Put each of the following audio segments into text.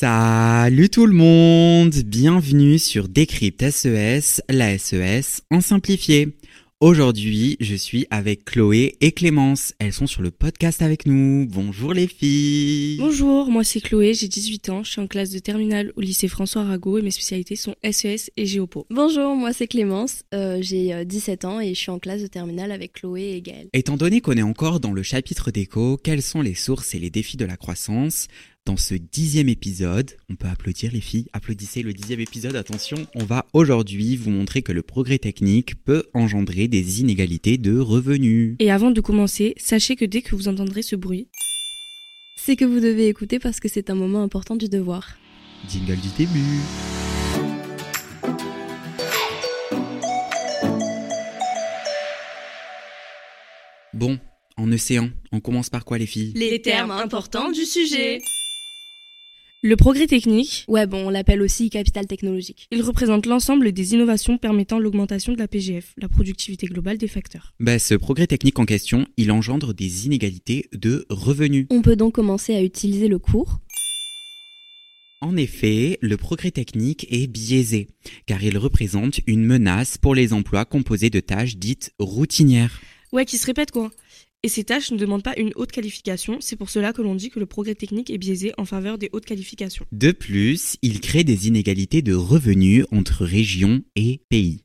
Salut tout le monde, bienvenue sur Décrypte SES, la SES en simplifié. Aujourd'hui, je suis avec Chloé et Clémence. Elles sont sur le podcast avec nous. Bonjour les filles. Bonjour, moi c'est Chloé, j'ai 18 ans, je suis en classe de terminale au lycée François Arago et mes spécialités sont SES et Géopo. Bonjour, moi c'est Clémence, euh, j'ai euh, 17 ans et je suis en classe de terminale avec Chloé et Gaëlle. Étant donné qu'on est encore dans le chapitre d'écho, quelles sont les sources et les défis de la croissance? Dans ce dixième épisode, on peut applaudir les filles, applaudissez le dixième épisode, attention, on va aujourd'hui vous montrer que le progrès technique peut engendrer des inégalités de revenus. Et avant de commencer, sachez que dès que vous entendrez ce bruit, C'est que vous devez écouter parce que c'est un moment important du devoir. Jingle du début. Bon, en océan, on commence par quoi les filles? Les termes importants du sujet. Le progrès technique, Ouais, bon, on l'appelle aussi capital technologique. il représente l'ensemble des innovations permettant l'augmentation de la PGF, la productivité globale des facteurs. Bah, ce progrès technique en question, il engendre des inégalités de revenus. On peut donc commencer à utiliser le cours. En effet, le progrès technique est biaisé, car il représente une menace pour les emplois composés de tâches dites routinières. Ouais, qui se répète quoi. Et ces tâches ne demandent pas une haute qualification, c'est pour cela que l'on dit que le progrès technique est biaisé en faveur des hautes qualifications. De plus, il crée des inégalités de revenus entre régions et pays.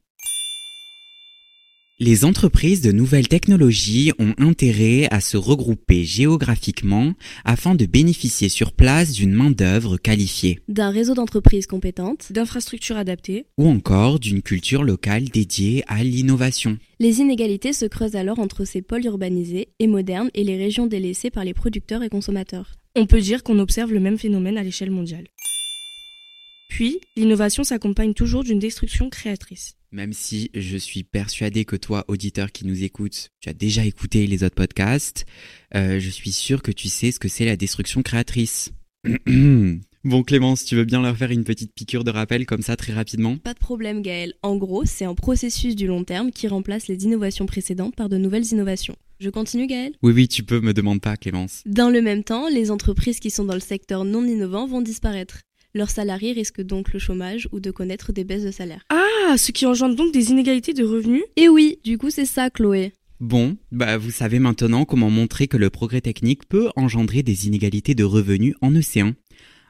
Les entreprises de nouvelles technologies ont intérêt à se regrouper géographiquement afin de bénéficier sur place d'une main-d'œuvre qualifiée, D'un réseau d'entreprises compétentes. D'infrastructures adaptées, ou encore d'une culture locale dédiée à l'innovation. Les inégalités se creusent alors entre ces pôles urbanisés et modernes et les régions délaissées par les producteurs et consommateurs. on peut dire qu'on observe le même phénomène à l'échelle mondiale. Puis, l'innovation s'accompagne toujours d'une destruction créatrice. Même si je suis persuadé que toi, auditeur qui nous écoute, tu as déjà écouté les autres podcasts, euh, je suis sûr que tu sais ce que c'est la destruction créatrice. bon Clémence, tu veux bien leur faire une petite piqûre de rappel comme ça très rapidement? Pas de problème Gaël. En gros, c'est un processus du long terme qui remplace les innovations précédentes par de nouvelles innovations. Je continue Gaël? Oui oui, tu peux, me demande pas Clémence. Dans le même temps, les entreprises qui sont dans le secteur non innovant vont disparaître. Leurs salariés risquent donc le chômage ou de connaître des baisses de salaire. Ah, ce qui engendre donc des inégalités de revenus Et oui, du coup c'est ça Chloé. Bon, bah vous savez maintenant comment montrer que le progrès technique peut engendrer des inégalités de revenus en océan.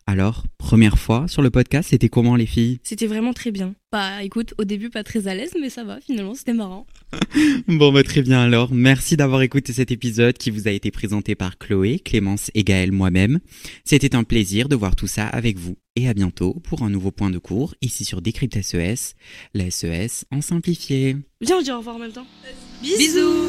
Alors, première fois sur le podcast, c'était comment les filles? C'était vraiment très bien. Bah écoute, au début pas très à l'aise, mais ça va, finalement c'était marrant. Bon bah très bien alors, merci d'avoir écouté cet épisode qui vous a été présenté par Chloé, Clémence et Gaël moi-même. C'était un plaisir de voir tout ça avec vous. Et à bientôt pour un nouveau point de cours ici sur Décrypte SES, la SES en simplifié. Viens, on dit au revoir en même temps. Bisous